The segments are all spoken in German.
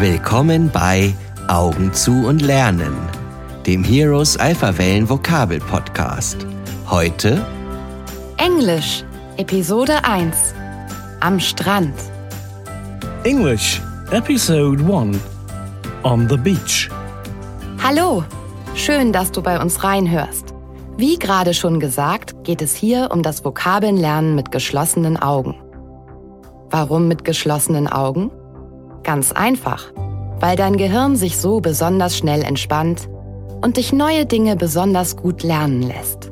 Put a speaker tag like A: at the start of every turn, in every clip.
A: Willkommen bei Augen zu und Lernen, dem Heroes Alpha Wellen Vokabel Podcast. Heute
B: Englisch, Episode 1. Am Strand.
C: English, Episode 1 On the Beach.
B: Hallo, schön, dass du bei uns reinhörst. Wie gerade schon gesagt, geht es hier um das Vokabelnlernen mit geschlossenen Augen. Warum mit geschlossenen Augen? Ganz einfach, weil dein Gehirn sich so besonders schnell entspannt und dich neue Dinge besonders gut lernen lässt.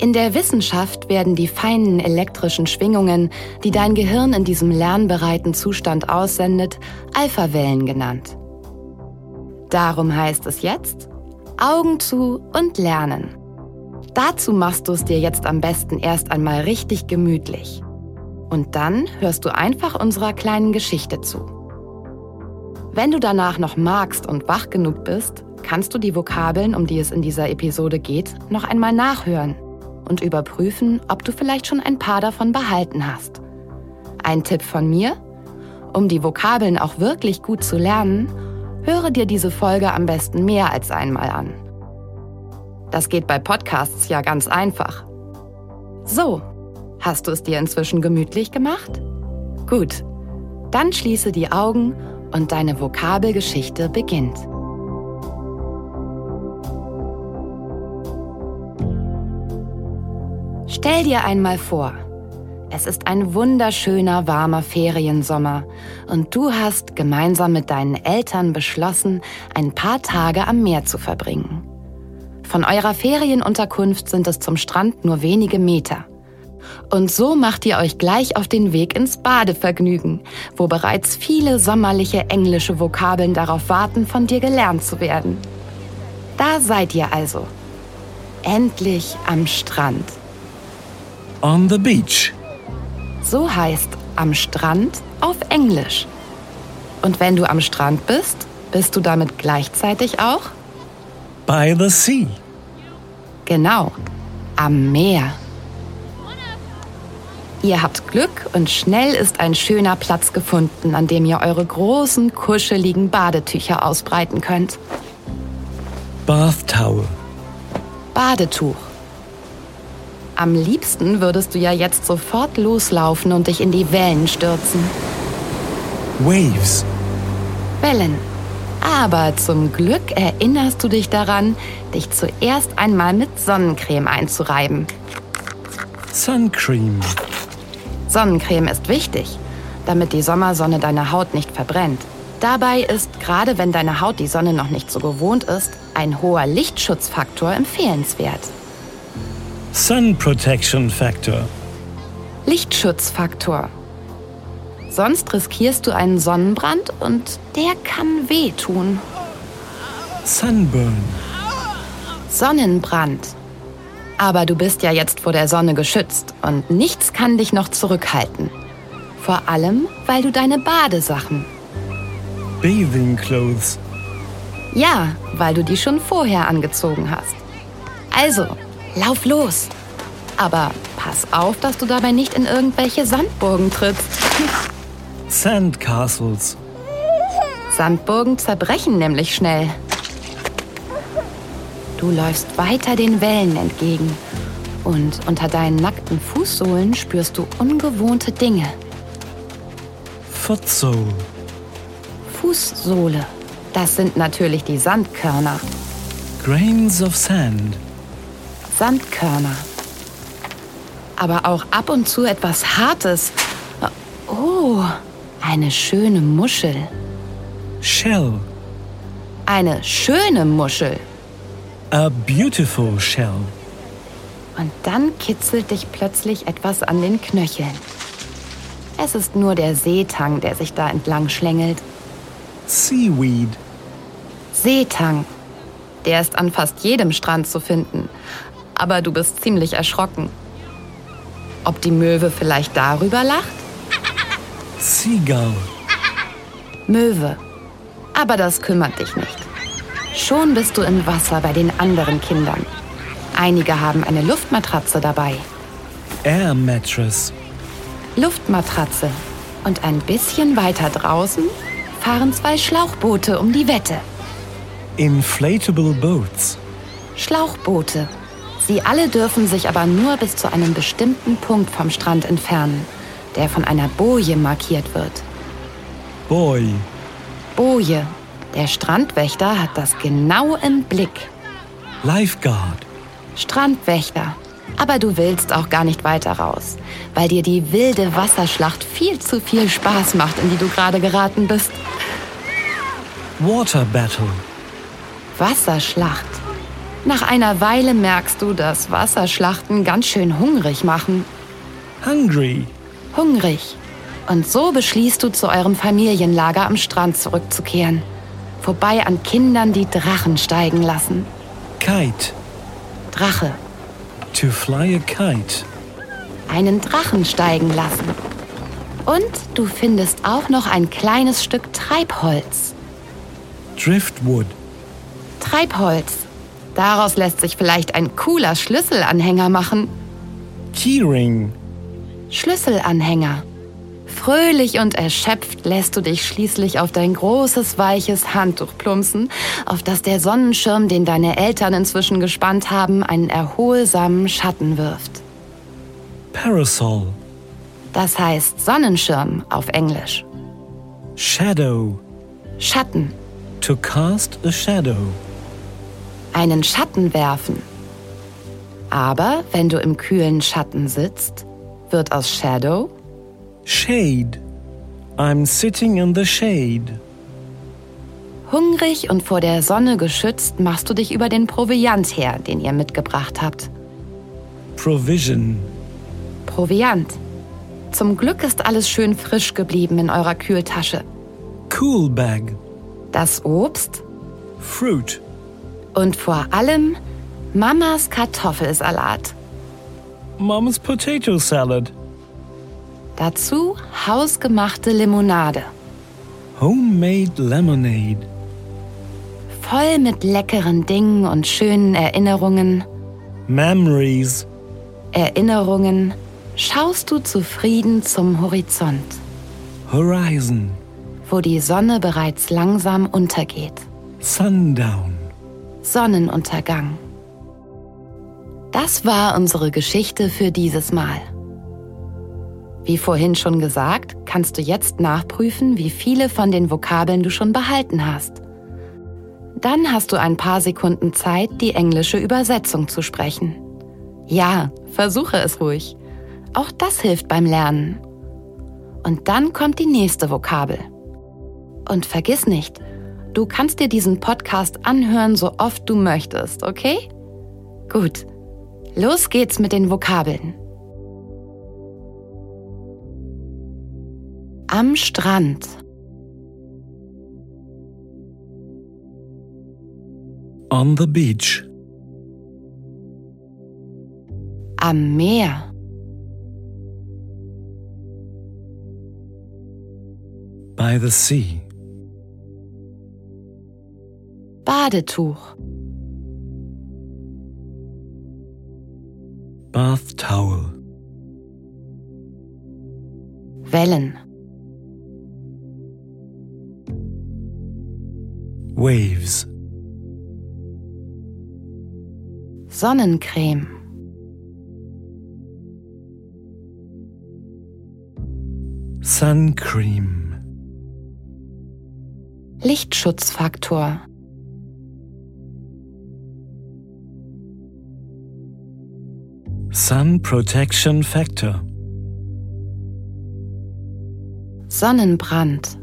B: In der Wissenschaft werden die feinen elektrischen Schwingungen, die dein Gehirn in diesem lernbereiten Zustand aussendet, Alphawellen genannt. Darum heißt es jetzt Augen zu und lernen. Dazu machst du es dir jetzt am besten erst einmal richtig gemütlich. Und dann hörst du einfach unserer kleinen Geschichte zu. Wenn du danach noch magst und wach genug bist, kannst du die Vokabeln, um die es in dieser Episode geht, noch einmal nachhören und überprüfen, ob du vielleicht schon ein paar davon behalten hast. Ein Tipp von mir? Um die Vokabeln auch wirklich gut zu lernen, höre dir diese Folge am besten mehr als einmal an. Das geht bei Podcasts ja ganz einfach. So, Hast du es dir inzwischen gemütlich gemacht? Gut, dann schließe die Augen und deine Vokabelgeschichte beginnt. Stell dir einmal vor, es ist ein wunderschöner, warmer Feriensommer und du hast gemeinsam mit deinen Eltern beschlossen, ein paar Tage am Meer zu verbringen. Von eurer Ferienunterkunft sind es zum Strand nur wenige Meter. Und so macht ihr euch gleich auf den Weg ins Badevergnügen, wo bereits viele sommerliche englische Vokabeln darauf warten, von dir gelernt zu werden. Da seid ihr also. Endlich am Strand.
C: On the beach.
B: So heißt am Strand auf Englisch. Und wenn du am Strand bist, bist du damit gleichzeitig auch?
C: By the sea.
B: Genau, am Meer. Ihr habt Glück und schnell ist ein schöner Platz gefunden, an dem ihr eure großen, kuscheligen Badetücher ausbreiten könnt.
C: Bath towel.
B: Badetuch. Am liebsten würdest du ja jetzt sofort loslaufen und dich in die Wellen stürzen.
C: Waves.
B: Wellen. Aber zum Glück erinnerst du dich daran, dich zuerst einmal mit Sonnencreme einzureiben.
C: Sun cream.
B: Sonnencreme ist wichtig, damit die Sommersonne deine Haut nicht verbrennt. Dabei ist, gerade wenn deine Haut die Sonne noch nicht so gewohnt ist, ein hoher Lichtschutzfaktor empfehlenswert.
C: Sun protection factor.
B: Lichtschutzfaktor. Sonst riskierst du einen Sonnenbrand und der kann wehtun.
C: Sunburn.
B: Sonnenbrand. Aber du bist ja jetzt vor der Sonne geschützt und nichts kann dich noch zurückhalten. Vor allem, weil du deine Badesachen.
C: Bathing clothes.
B: Ja, weil du die schon vorher angezogen hast. Also, lauf los. Aber pass auf, dass du dabei nicht in irgendwelche Sandburgen trittst.
C: Sandcastles.
B: Sandburgen zerbrechen nämlich schnell. Du läufst weiter den Wellen entgegen und unter deinen nackten Fußsohlen spürst du ungewohnte Dinge.
C: Footsole.
B: Fußsohle, das sind natürlich die Sandkörner.
C: Grains of sand.
B: Sandkörner. Aber auch ab und zu etwas Hartes. Oh, eine schöne Muschel.
C: Shell.
B: Eine schöne Muschel.
C: A beautiful shell.
B: Und dann kitzelt dich plötzlich etwas an den Knöcheln. Es ist nur der Seetang, der sich da entlang schlängelt.
C: Seaweed.
B: Seetang. Der ist an fast jedem Strand zu finden. Aber du bist ziemlich erschrocken. Ob die Möwe vielleicht darüber lacht?
C: Seagull.
B: Möwe. Aber das kümmert dich nicht. Schon bist du im Wasser bei den anderen Kindern. Einige haben eine Luftmatratze dabei.
C: Air mattress.
B: Luftmatratze. Und ein bisschen weiter draußen fahren zwei Schlauchboote um die Wette.
C: Inflatable boats.
B: Schlauchboote. Sie alle dürfen sich aber nur bis zu einem bestimmten Punkt vom Strand entfernen, der von einer Boje markiert wird.
C: Boy.
B: Boje. Der Strandwächter hat das genau im Blick.
C: Lifeguard.
B: Strandwächter. Aber du willst auch gar nicht weiter raus, weil dir die wilde Wasserschlacht viel zu viel Spaß macht, in die du gerade geraten bist.
C: Water battle.
B: Wasserschlacht. Nach einer Weile merkst du, dass Wasserschlachten ganz schön hungrig machen.
C: Hungry.
B: Hungrig. Und so beschließt du, zu eurem Familienlager am Strand zurückzukehren. Vorbei an Kindern, die Drachen steigen lassen.
C: Kite.
B: Drache.
C: To fly a kite.
B: Einen Drachen steigen lassen. Und du findest auch noch ein kleines Stück Treibholz.
C: Driftwood.
B: Treibholz. Daraus lässt sich vielleicht ein cooler Schlüsselanhänger machen.
C: Keyring.
B: Schlüsselanhänger. Fröhlich und erschöpft lässt du dich schließlich auf dein großes, weiches Handtuch plumpsen, auf das der Sonnenschirm, den deine Eltern inzwischen gespannt haben, einen erholsamen Schatten wirft.
C: Parasol.
B: Das heißt Sonnenschirm auf Englisch.
C: Shadow.
B: Schatten.
C: To cast a shadow.
B: Einen Schatten werfen. Aber wenn du im kühlen Schatten sitzt, wird aus Shadow
C: Shade. I'm sitting in the shade.
B: Hungrig und vor der Sonne geschützt machst du dich über den Proviant her, den ihr mitgebracht habt.
C: Provision.
B: Proviant. Zum Glück ist alles schön frisch geblieben in eurer Kühltasche.
C: Cool bag.
B: Das Obst
C: Fruit.
B: und vor allem Mamas Kartoffelsalat.
C: Mom's potato salad.
B: Dazu hausgemachte Limonade.
C: Homemade lemonade.
B: Voll mit leckeren Dingen und schönen Erinnerungen.
C: Memories.
B: Erinnerungen schaust du zufrieden zum Horizont,
C: Horizon.
B: wo die Sonne bereits langsam untergeht.
C: Sundown.
B: Sonnenuntergang. Das war unsere Geschichte für dieses Mal. Wie vorhin schon gesagt, kannst du jetzt nachprüfen, wie viele von den Vokabeln du schon behalten hast. Dann hast du ein paar Sekunden Zeit, die englische Übersetzung zu sprechen. Ja, versuche es ruhig. Auch das hilft beim Lernen. Und dann kommt die nächste Vokabel. Und vergiss nicht, du kannst dir diesen Podcast anhören, so oft du möchtest, okay? Gut, los geht's mit den Vokabeln. Am Strand,
C: On the beach.
B: am Meer,
C: By the sea.
B: Badetuch,
C: Bath towel.
B: Wellen,
C: Waves.
B: Sonnencreme,
C: Sun cream.
B: Lichtschutzfaktor,
C: Sun protection factor.
B: Sonnenbrand,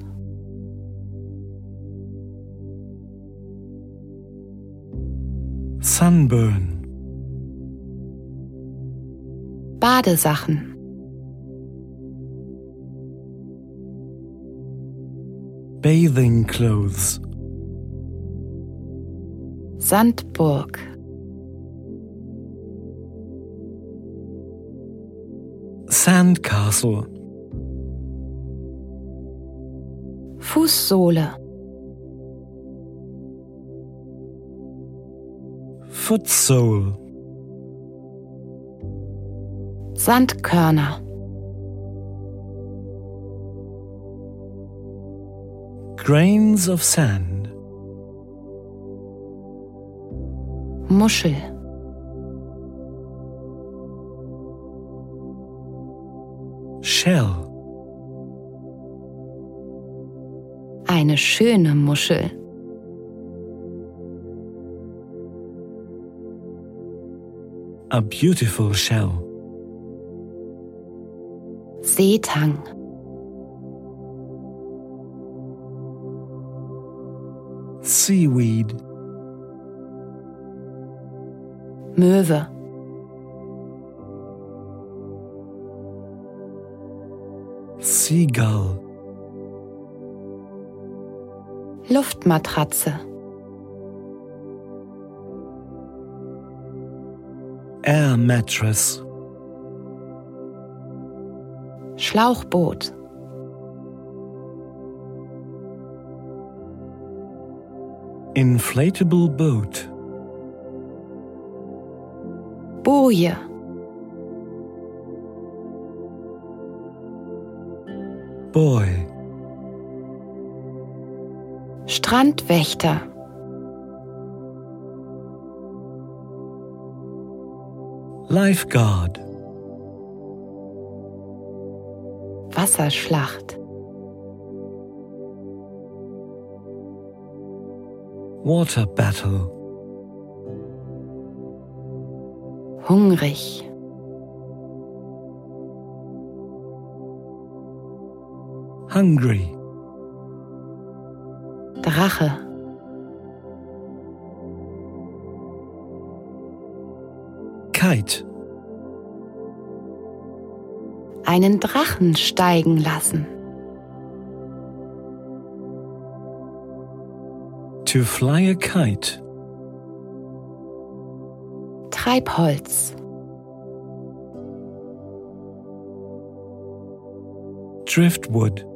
C: Sunburn.
B: Badesachen,
C: Bathing clothes.
B: Sandburg,
C: Sandcastle.
B: Fußsohle,
C: Footsole.
B: Sandkörner,
C: Grains of sand.
B: Muschel,
C: Shell.
B: eine schöne Muschel.
C: A beautiful shell.
B: Seetang,
C: Seaweed.
B: Möwe,
C: Seagull.
B: Luftmatratze,
C: Air mattress.
B: Schlauchboot,
C: Inflatable boat.
B: Boje,
C: Boy.
B: Strandwächter,
C: Lifeguard.
B: Wasserschlacht,
C: Water battle.
B: hungrig,
C: Hungry.
B: Drache,
C: Kite.
B: einen Drachen steigen lassen,
C: To fly a kite.
B: Treibholz,
C: Driftwood.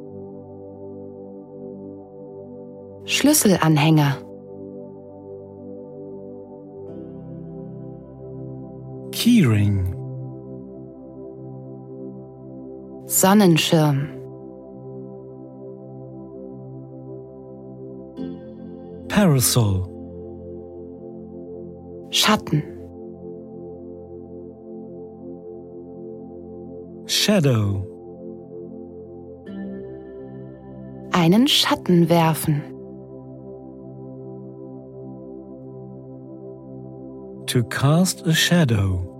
B: Schlüsselanhänger,
C: Keyring.
B: Sonnenschirm,
C: Parasol.
B: Schatten,
C: Shadow.
B: einen Schatten werfen,
C: To cast a shadow.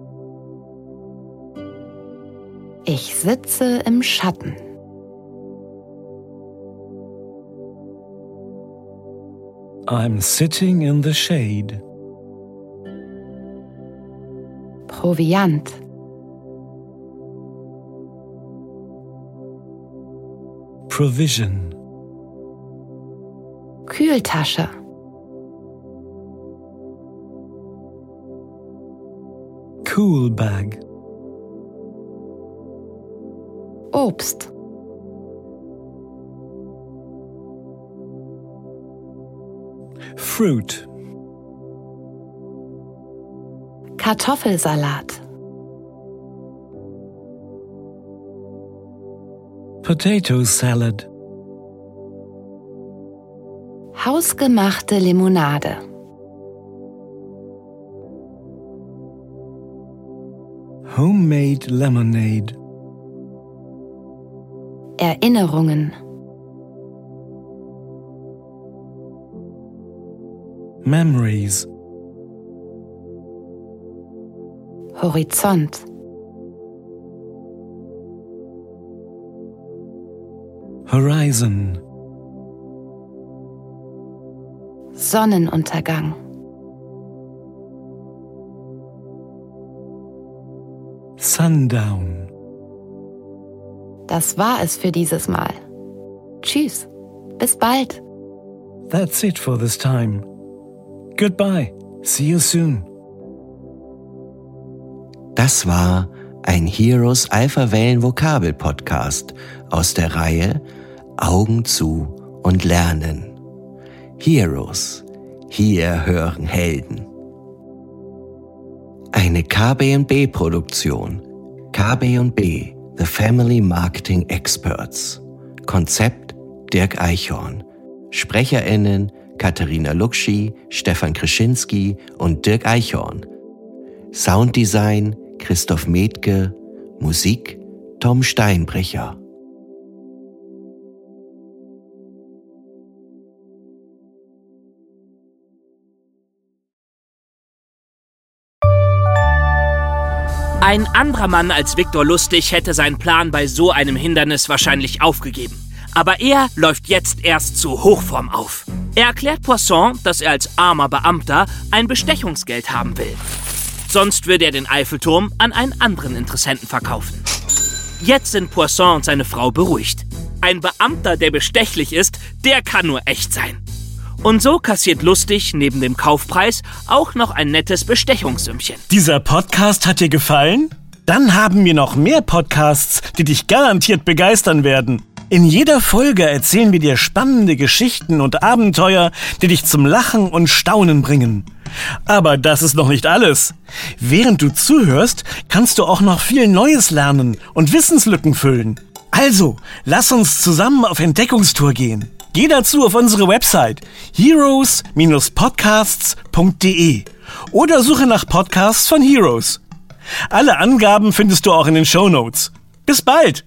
B: Ich sitze im Schatten,
C: I'm sitting in the shade.
B: Proviant,
C: Provision.
B: Kühltasche,
C: Cool bag.
B: Obst,
C: Fruit.
B: Kartoffelsalat,
C: Potato salad.
B: hausgemachte Limonade,
C: Homemade lemonade.
B: Erinnerungen,
C: Memories.
B: Horizont,
C: Horizon.
B: Sonnenuntergang,
C: Sundown.
B: Das war es für dieses Mal. Tschüss, bis bald.
C: That's it for this time. Goodbye. See you soon.
A: Das war ein Heroes Alpha Wellen Vokabel Podcast aus der Reihe Augen zu und lernen. Heroes. Hier hören Helden. Eine KB&B Produktion. KB&B The Family Marketing Experts. Konzept Dirk Eichhorn. SprecherInnen Katharina Luxi, Stefan Krischinski und Dirk Eichhorn. Sounddesign Christoph Metke, Musik Tom Steinbrecher.
D: Ein anderer Mann als Viktor Lustig hätte seinen Plan bei so einem Hindernis wahrscheinlich aufgegeben. Aber er läuft jetzt erst zu Hochform auf. Er erklärt Poisson, dass er als armer Beamter ein Bestechungsgeld haben will. Sonst würde er den Eiffelturm an einen anderen Interessenten verkaufen. Jetzt sind Poisson und seine Frau beruhigt. Ein Beamter, der bestechlich ist, der kann nur echt sein. Und so kassiert Lustig neben dem Kaufpreis auch noch ein nettes Bestechungssümmchen.
C: Dieser Podcast hat dir gefallen? Dann haben wir noch mehr Podcasts, die dich garantiert begeistern werden. In jeder Folge erzählen wir dir spannende Geschichten und Abenteuer, die dich zum Lachen und Staunen bringen. Aber das ist noch nicht alles. Während du zuhörst, kannst du auch noch viel Neues lernen und Wissenslücken füllen. Also, lass uns zusammen auf Entdeckungstour gehen. Geh dazu auf unsere Website heroes-podcasts.de oder suche nach Podcasts von Heroes. Alle Angaben findest du auch in den Show Notes. Bis bald!